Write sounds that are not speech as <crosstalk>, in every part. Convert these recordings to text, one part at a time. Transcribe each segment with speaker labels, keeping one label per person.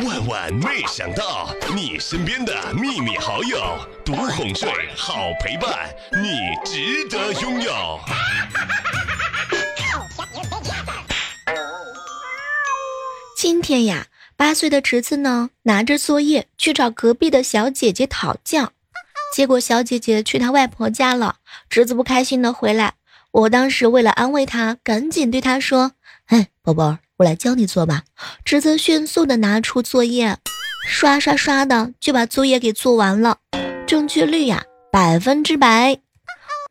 Speaker 1: 万万没想到，你身边的秘密好友，独哄睡，好陪伴，你值得拥有。<laughs>
Speaker 2: 今天呀，八岁的侄子呢，拿着作业去找隔壁的小姐姐讨教，结果小姐姐去他外婆家了，侄子不开心的回来。我当时为了安慰他，赶紧对他说：“哎，宝宝，我来教你做吧。”侄子迅速的拿出作业，刷刷刷的就把作业给做完了，正确率呀百分之百。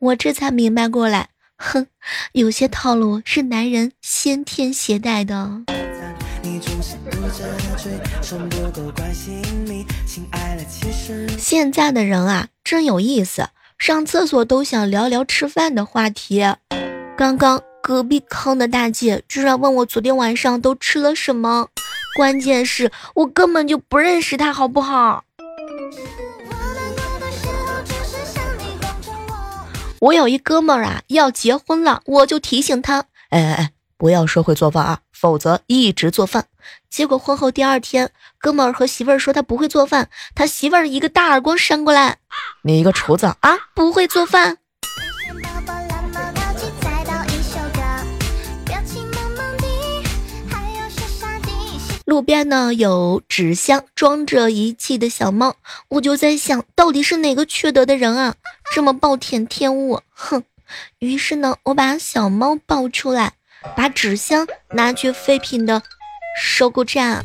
Speaker 2: 我这才明白过来，哼，有些套路是男人先天携带的。现在的人啊，真有意思。上厕所都想聊聊吃饭的话题。刚刚隔壁坑的大姐居然问我昨天晚上都吃了什么，关键是我根本就不认识她，好不好？我有一哥们儿啊要结婚了，我就提醒他，哎哎哎，不要说会做饭啊，否则一直做饭。结果婚后第二天，哥们儿和媳妇儿说他不会做饭，他媳妇儿一个大耳光扇过来：“你一个厨子啊，不会做饭！”路边呢有纸箱装着遗弃的小猫，我就在想到底是哪个缺德的人啊，这么暴殄天物！哼！于是呢，我把小猫抱出来，把纸箱拿去废品的。收购站，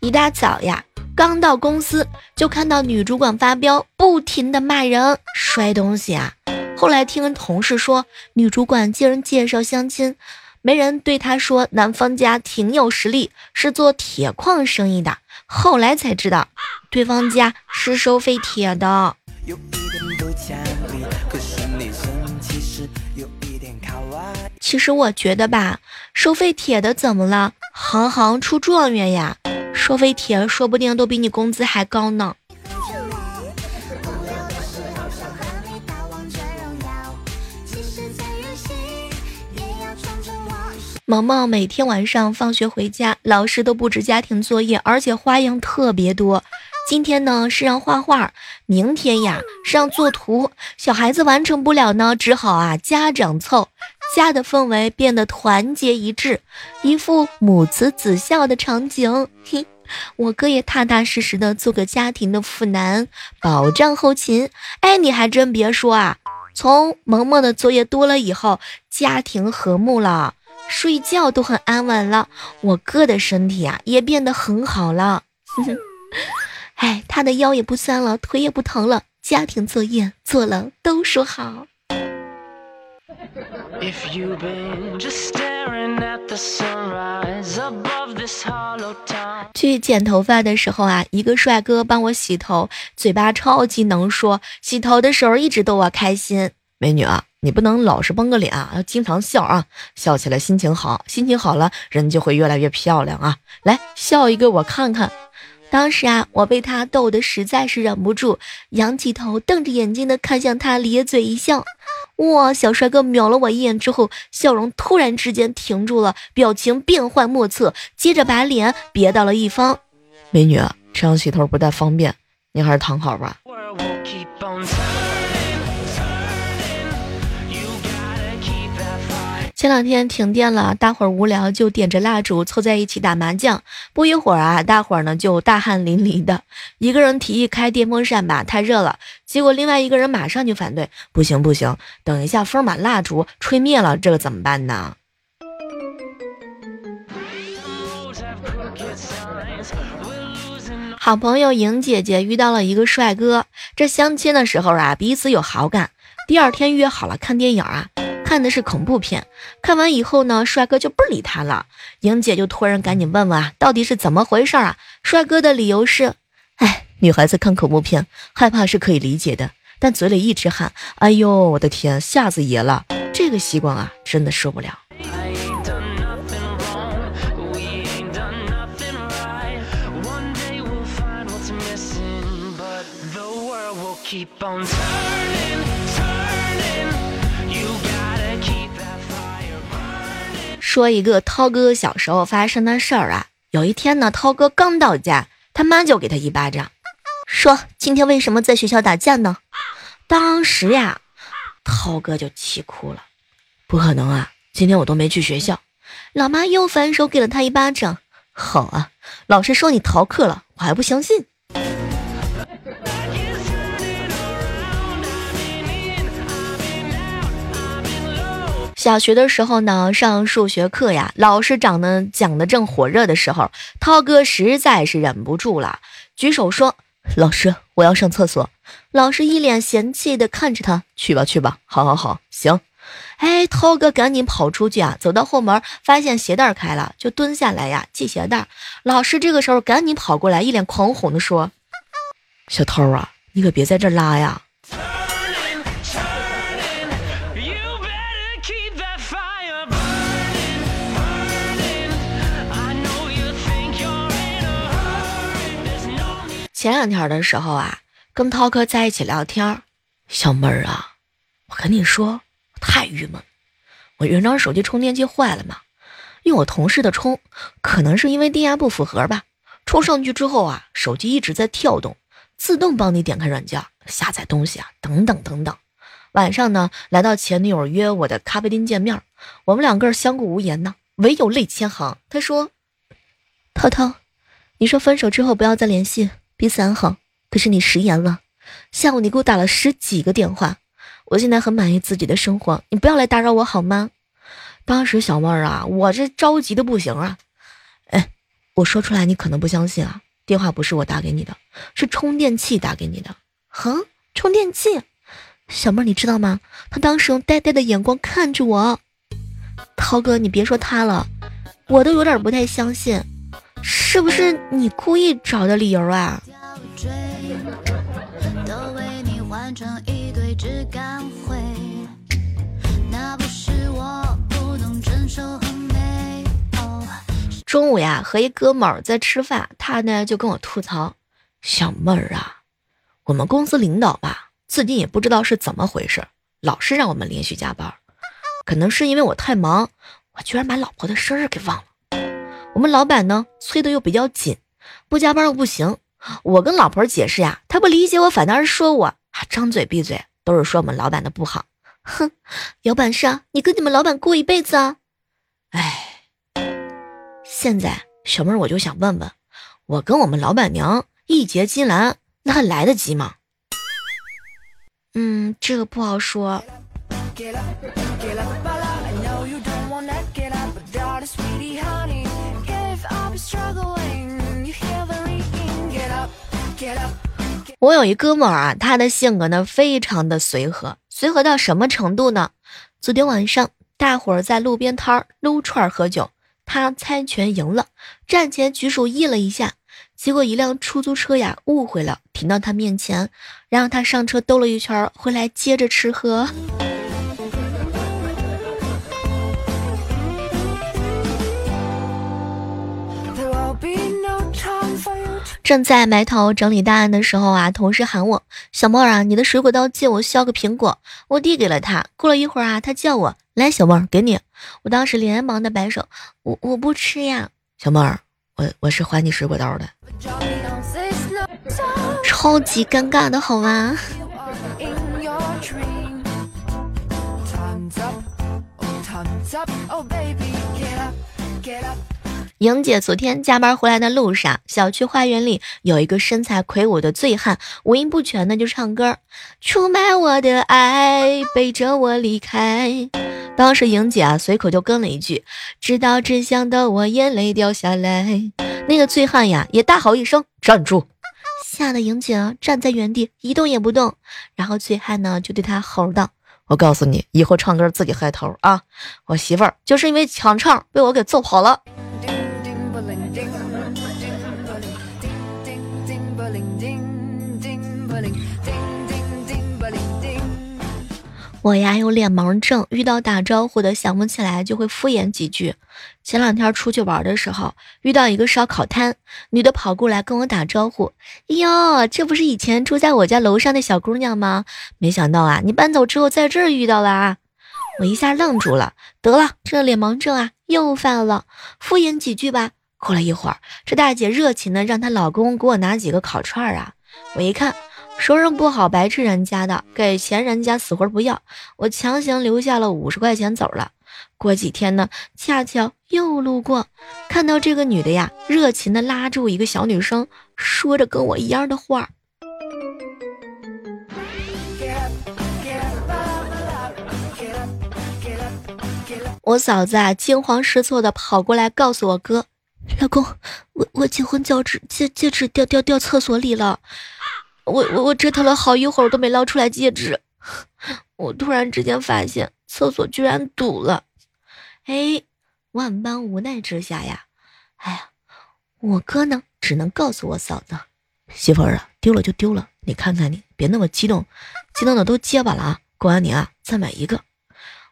Speaker 2: 一大早呀，刚到公司就看到女主管发飙，不停的骂人、摔东西啊。后来听同事说，女主管经人介绍相亲，没人对她说男方家挺有实力，是做铁矿生意的。后来才知道，对方家是收废铁的。其实我觉得吧，收废铁的怎么了？行行出状元呀！收废铁说不定都比你工资还高呢。萌萌每天晚上放学回家，老师都布置家庭作业，而且花样特别多。今天呢是让画画，明天呀是让作图。小孩子完成不了呢，只好啊家长凑。家的氛围变得团结一致，一副母慈子孝的场景。嘿，我哥也踏踏实实的做个家庭的父男，保障后勤。哎，你还真别说啊，从萌萌的作业多了以后，家庭和睦了，睡觉都很安稳了。我哥的身体啊也变得很好了。<laughs> 哎，他的腰也不酸了，腿也不疼了，家庭作业做了都说好。
Speaker 3: if you be just staring at the sunrise above this hollow time
Speaker 2: 去剪头发的时候啊，一个帅哥帮我洗头，嘴巴超级能说，洗头的时候一直逗我开心。美女啊，你不能老是绷个脸啊，要经常笑啊，笑起来心情好，心情好了人就会越来越漂亮啊。来笑一个我看看。当时啊，我被他逗得实在是忍不住，仰起头，瞪着眼睛的看向他，咧嘴一笑。哇！小帅哥瞄了我一眼之后，笑容突然之间停住了，表情变幻莫测，接着把脸别到了一方。美女，这样洗头不太方便，你还是躺好吧。前两天停电了，大伙儿无聊就点着蜡烛凑在一起打麻将。不一会儿啊，大伙儿呢就大汗淋漓的。一个人提议开电风扇吧，太热了。结果另外一个人马上就反对，不行不行，等一下风把蜡烛吹灭了，这个怎么办呢？<laughs> 好朋友莹姐姐遇到了一个帅哥，这相亲的时候啊，彼此有好感。第二天约好了看电影啊。看的是恐怖片，看完以后呢，帅哥就不理他了。莹姐就突然赶紧问问啊，到底是怎么回事啊？帅哥的理由是，哎，女孩子看恐怖片害怕是可以理解的，但嘴里一直喊，哎呦，我的天，吓死爷了！这个习惯啊，真的受不了。说一个涛哥小时候发生的事儿啊。有一天呢，涛哥刚到家，他妈就给他一巴掌，说：“今天为什么在学校打架呢？”当时呀，涛哥就气哭了。不可能啊，今天我都没去学校。老妈又反手给了他一巴掌。好啊，老师说你逃课了，我还不相信。小学的时候呢，上数学课呀，老师讲的讲的正火热的时候，涛哥实在是忍不住了，举手说：“老师，我要上厕所。”老师一脸嫌弃的看着他：“去吧，去吧，好好好，行。”哎，涛哥赶紧跑出去啊，走到后门，发现鞋带开了，就蹲下来呀系鞋带。老师这个时候赶紧跑过来，一脸狂哄的说：“小偷啊，你可别在这拉呀！”前两天的时候啊，跟涛哥在一起聊天，小妹儿啊，我跟你说，我太郁闷，我原装手机充电器坏了嘛，用我同事的充，可能是因为电压不符合吧，充上去之后啊，手机一直在跳动，自动帮你点开软件、下载东西啊，等等等等。晚上呢，来到前女友约我的咖啡厅见面，我们两个相顾无言呢，唯有泪千行。他说：“涛涛，你说分手之后不要再联系。”彼此安好，可是你食言了。下午你给我打了十几个电话，我现在很满意自己的生活，你不要来打扰我好吗？当时小妹儿啊，我这着急的不行啊。哎，我说出来你可能不相信啊，电话不是我打给你的，是充电器打给你的。哼，充电器，小妹儿你知道吗？他当时用呆呆的眼光看着我。涛哥，你别说他了，我都有点不太相信。是不是你故意找的理由啊？中午呀，和一哥们儿在吃饭，他呢就跟我吐槽：“小妹儿啊，我们公司领导吧，最近也不知道是怎么回事，老是让我们连续加班。可能是因为我太忙，我居然把老婆的生日给忘了。”我们老板呢催的又比较紧，不加班又不行。我跟老婆解释呀，她不理解我，反倒是说我啊张嘴闭嘴都是说我们老板的不好。哼，有本事啊，你跟你们老板过一辈子啊！哎，现在小妹儿我就想问问，我跟我们老板娘一结金兰，那还来得及吗？嗯，这个不好说。给了给了我有一哥们儿啊，他的性格呢非常的随和，随和到什么程度呢？昨天晚上大伙儿在路边摊儿撸串喝酒，他猜拳赢了，站前举手意了一下，结果一辆出租车呀误会了，停到他面前，让他上车兜了一圈，回来接着吃喝。正在埋头整理档案的时候啊，同事喊我：“小妹儿啊，你的水果刀借我削个苹果。”我递给了他。过了一会儿啊，他叫我：“来，小妹儿，给你。”我当时连忙的摆手：“我我不吃呀。”小妹儿，我我是还你水果刀的，超级尴尬的好吗？莹姐昨天加班回来的路上，小区花园里有一个身材魁梧的醉汉，五音不全的就唱歌：“出卖我的爱，背着我离开。”当时莹姐啊随口就跟了一句：“知道真相的我眼泪掉下来。”那个醉汉呀也大吼一声：“站住！”吓得莹姐站在原地一动也不动。然后醉汉呢就对他吼道：“我告诉你，以后唱歌自己嗨头啊！我媳妇儿就是因为抢唱被我给揍跑了。”我呀有脸盲症，遇到打招呼的想不起来就会敷衍几句。前两天出去玩的时候，遇到一个烧烤摊，女的跑过来跟我打招呼：“哟，这不是以前住在我家楼上的小姑娘吗？没想到啊，你搬走之后在这儿遇到了啊。”我一下愣住了，得了，这脸盲症啊又犯了，敷衍几句吧。过了一会儿，这大姐热情的让她老公给我拿几个烤串啊。我一看，熟人不好白吃人家的，给钱人家死活不要，我强行留下了五十块钱走了。过几天呢，恰巧又路过，看到这个女的呀，热情的拉住一个小女生，说着跟我一样的话。我嫂子啊，惊慌失措的跑过来告诉我哥：“老公，我我结婚戒指戒戒指掉掉掉厕所里了，我我我折腾了好一会儿都没捞出来戒指。<laughs> 我突然之间发现厕所居然堵了，哎，万般无奈之下呀，哎呀，我哥呢只能告诉我嫂子，媳妇儿啊，丢了就丢了，你看看你，别那么激动，激动的都结巴了啊，过完年啊再买一个。”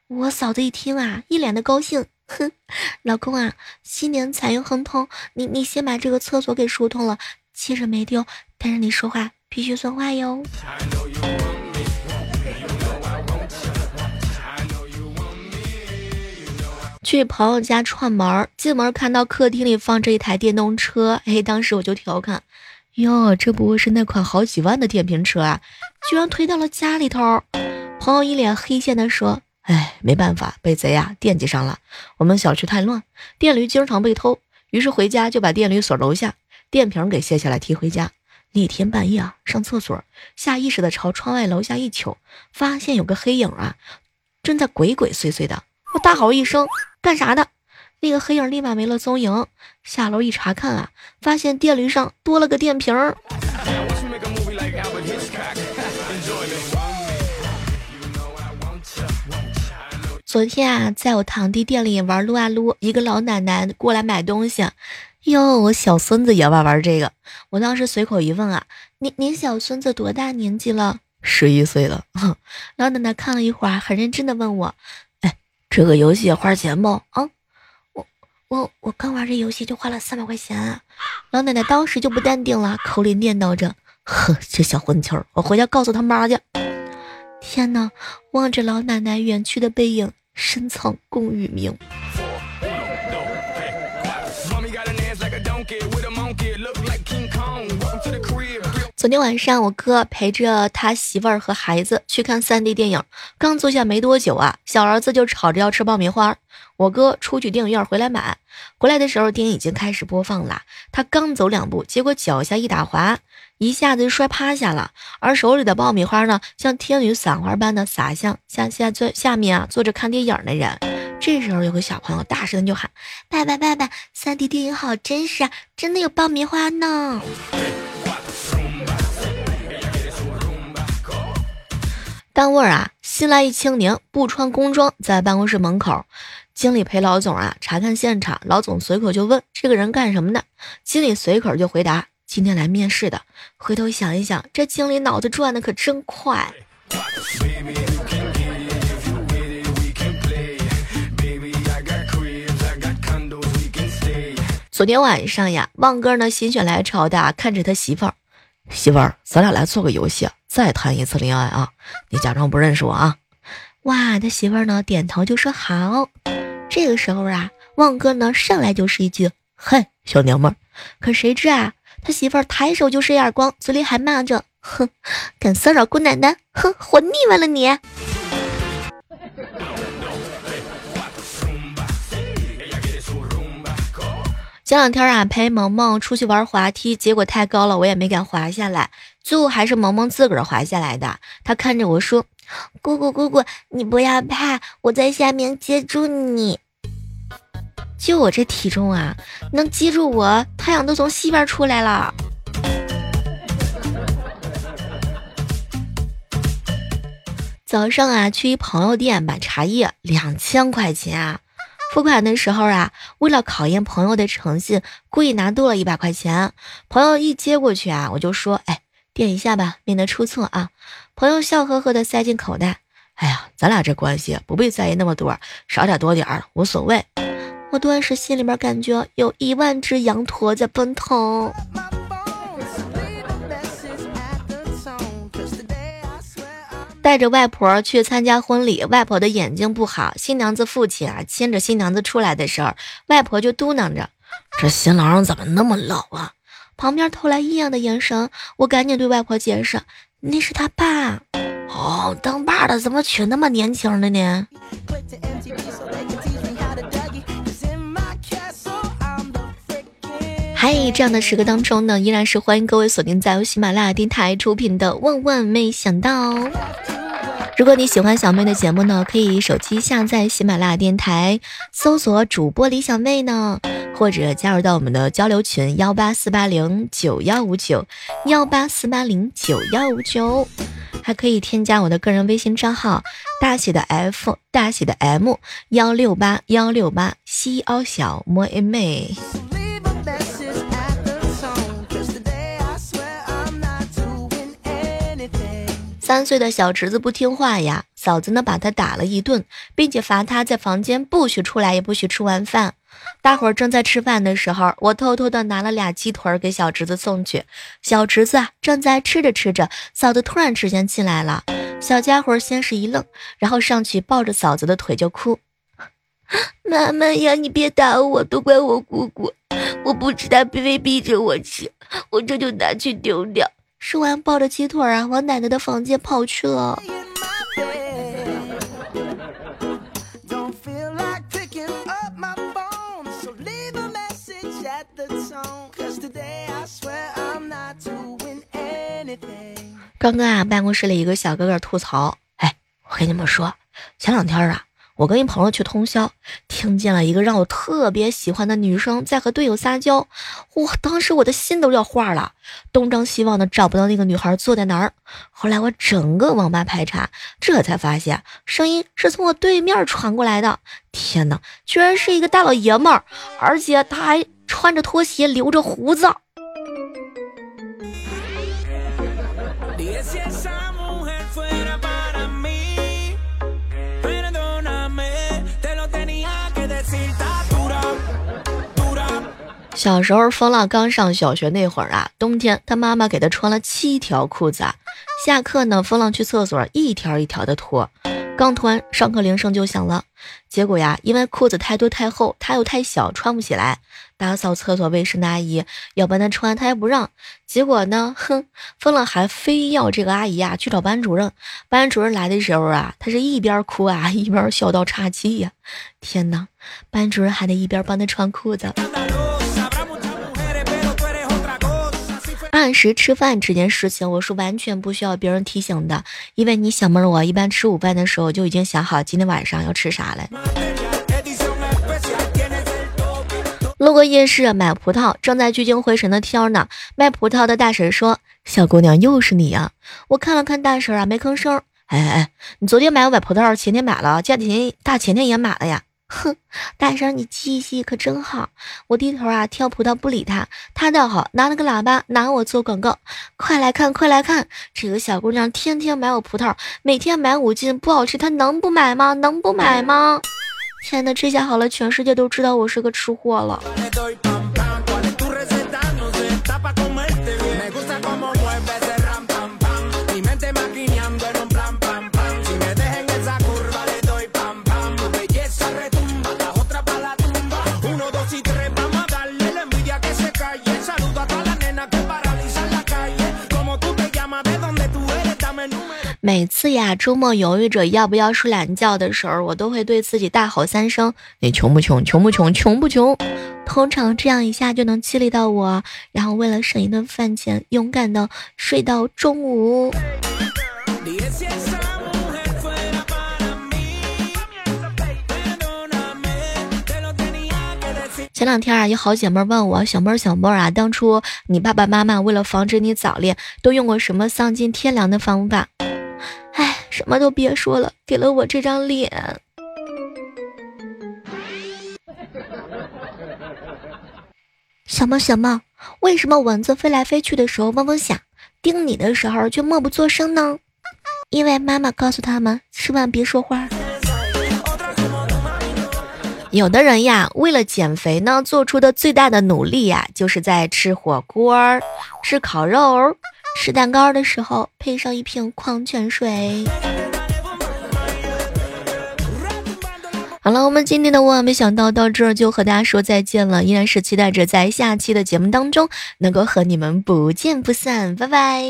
Speaker 2: 我嫂子一听啊，一脸的高兴，哼，老公啊，新年财运亨通，你你先把这个厕所给疏通了，戒指没丢，但是你说话必须算话哟。去朋友家串门，进门看到客厅里放着一台电动车，哎，当时我就调侃，哟，这不会是那款好几万的电瓶车啊，居然推到了家里头。朋友一脸黑线的说。哎，没办法，被贼啊惦记上了。我们小区太乱，电驴经常被偷，于是回家就把电驴锁楼下，电瓶给卸下来提回家。那天半夜啊，上厕所，下意识的朝窗外楼下一瞅，发现有个黑影啊，正在鬼鬼祟祟的。我大吼一声：“干啥的？”那个黑影立马没了踪影。下楼一查看啊，发现电驴上多了个电瓶。昨天啊，在我堂弟店里玩撸啊撸，一个老奶奶过来买东西，哟，我小孙子也玩玩这个。我当时随口一问啊，您您小孙子多大年纪了？十一岁了。<laughs> 老奶奶看了一会儿，很认真的问我，哎，这个游戏花钱不？啊，我我我刚玩这游戏就花了三百块钱。老奶奶当时就不淡定了，口里念叨着，呵，这小混球，我回家告诉他妈去。天哪，望着老奶奶远去的背影。深藏功与名。昨天晚上，我哥陪着他媳妇儿和孩子去看 3D 电影，刚坐下没多久啊，小儿子就吵着要吃爆米花。我哥出去电影院回来买，回来的时候电影已经开始播放了。他刚走两步，结果脚下一打滑，一下子就摔趴下了。而手里的爆米花呢，像天女散花般的洒向下下坐下面啊坐着看电影的人。这时候有个小朋友大声的就喊：“爸爸爸爸，3D 电影好真实啊，真的有爆米花呢！”单位啊，新来一青年不穿工装，在办公室门口，经理陪老总啊查看现场。老总随口就问这个人干什么的，经理随口就回答今天来面试的。回头想一想，这经理脑子转的可真快。昨天晚上呀，旺哥呢心血来潮的看着他媳妇儿。媳妇儿，咱俩来做个游戏，再谈一次恋爱啊！你假装不认识我啊！哇，他媳妇儿呢点头就说好。这个时候啊，旺哥呢上来就是一句：“嘿，小娘们儿！”可谁知啊，他媳妇儿抬手就是一耳光，嘴里还骂着：“哼，敢骚扰姑奶奶，哼，活腻歪了你！”前两天啊，陪萌萌出去玩滑梯，结果太高了，我也没敢滑下来，最后还是萌萌自个儿滑下来的。他看着我说：“姑姑姑姑，你不要怕，我在下面接住你。”就我这体重啊，能接住我，太阳都从西边出来了。早上啊，去一朋友店买茶叶，两千块钱啊。付款的时候啊，为了考验朋友的诚信，故意拿多了一百块钱。朋友一接过去啊，我就说：“哎，垫一下吧，免得出错啊。”朋友笑呵呵的塞进口袋。哎呀，咱俩这关系不必在意那么多，少点多点儿无所谓。我顿时心里面感觉有一万只羊驼在奔腾。带着外婆去参加婚礼，外婆的眼睛不好，新娘子父亲啊牵着新娘子出来的时候，外婆就嘟囔着：“这新郎怎么那么老啊？”旁边投来异样的眼神，我赶紧对外婆解释：“那是他爸。”哦，当爸的怎么娶那么年轻的呢？嗨，这样的时刻当中呢，依然是欢迎各位锁定在由喜马拉雅电台出品的《万万没想到》。如果你喜欢小妹的节目呢，可以手机下载喜马拉雅电台，搜索主播李小妹呢，或者加入到我们的交流群幺八四八零九幺五九幺八四八零九幺五九，还可以添加我的个人微信账号大写的 F 大写的 M 幺六八幺六八西奥小莫一妹。三岁的小侄子不听话呀，嫂子呢把他打了一顿，并且罚他在房间不许出来，也不许吃完饭。大伙儿正在吃饭的时候，我偷偷的拿了俩鸡腿给小侄子送去。小侄子正在吃着吃着，嫂子突然之间进来了，小家伙先是一愣，然后上去抱着嫂子的腿就哭：“ <laughs> 妈妈呀，你别打我，都怪我姑姑，我不吃，他非逼着我吃，我这就拿去丢掉。”说完，抱着鸡腿啊，往奶奶的房间跑去了。刚刚啊，办公室里一个小哥哥吐槽：“哎，我跟你们说，前两天啊。”我跟一朋友去通宵，听见了一个让我特别喜欢的女生在和队友撒娇，我！当时我的心都要化了，东张西望的找不到那个女孩坐在哪儿。后来我整个网吧排查，这才发现声音是从我对面传过来的。天哪，居然是一个大老爷们儿，而且他还穿着拖鞋，留着胡子。小时候，风浪刚上小学那会儿啊，冬天他妈妈给他穿了七条裤子。下课呢，风浪去厕所一条一条的脱，刚脱完，上课铃声就响了。结果呀，因为裤子太多太厚，他又太小，穿不起来。打扫厕所卫生的阿姨要帮他穿，他也不让。结果呢，哼，风浪还非要这个阿姨啊去找班主任。班主任来的时候啊，他是一边哭啊一边笑到岔气呀。天哪，班主任还得一边帮他穿裤子。按时吃饭这件事情，我是完全不需要别人提醒的，因为你小妹儿我一般吃午饭的时候就已经想好今天晚上要吃啥了。路过夜市买葡萄，正在聚精会神的挑呢。卖葡萄的大婶说：“小姑娘，又是你呀！”我看了看大婶啊，没吭声。哎哎哎，你昨天买我买葡萄，前天买了，前天大前天也买了呀。哼，<laughs> 大婶，你记性可真好。我低头啊挑葡萄不理他，他倒好，拿了个喇叭拿我做广告。快来看，快来看，这个小姑娘天天买我葡萄，每天买五斤，不好吃，她能不买吗？能不买吗？天哪，这下好了，全世界都知道我是个吃货了。每次呀，周末犹豫着要不要睡懒觉的时候，我都会对自己大吼三声：“你穷不穷？穷不穷？穷不穷？”通常这样一下就能激励到我，然后为了省一顿饭钱，勇敢的睡到中午。前两天啊，有好姐妹问我：“小妹儿，小妹儿啊，当初你爸爸妈妈为了防止你早恋，都用过什么丧尽天良的方法？”哎，什么都别说了，给了我这张脸。小猫小猫，为什么蚊子飞来飞去的时候嗡嗡响，叮你的时候却默不作声呢？因为妈妈告诉他们，千万别说话。有的人呀，为了减肥呢，做出的最大的努力呀，就是在吃火锅、吃烤肉。吃蛋糕的时候配上一瓶矿泉水。好了我们今天的万万没想到到这儿就和大家说再见了依然是期待着在下期的节目当中能够和你们不见不散拜拜。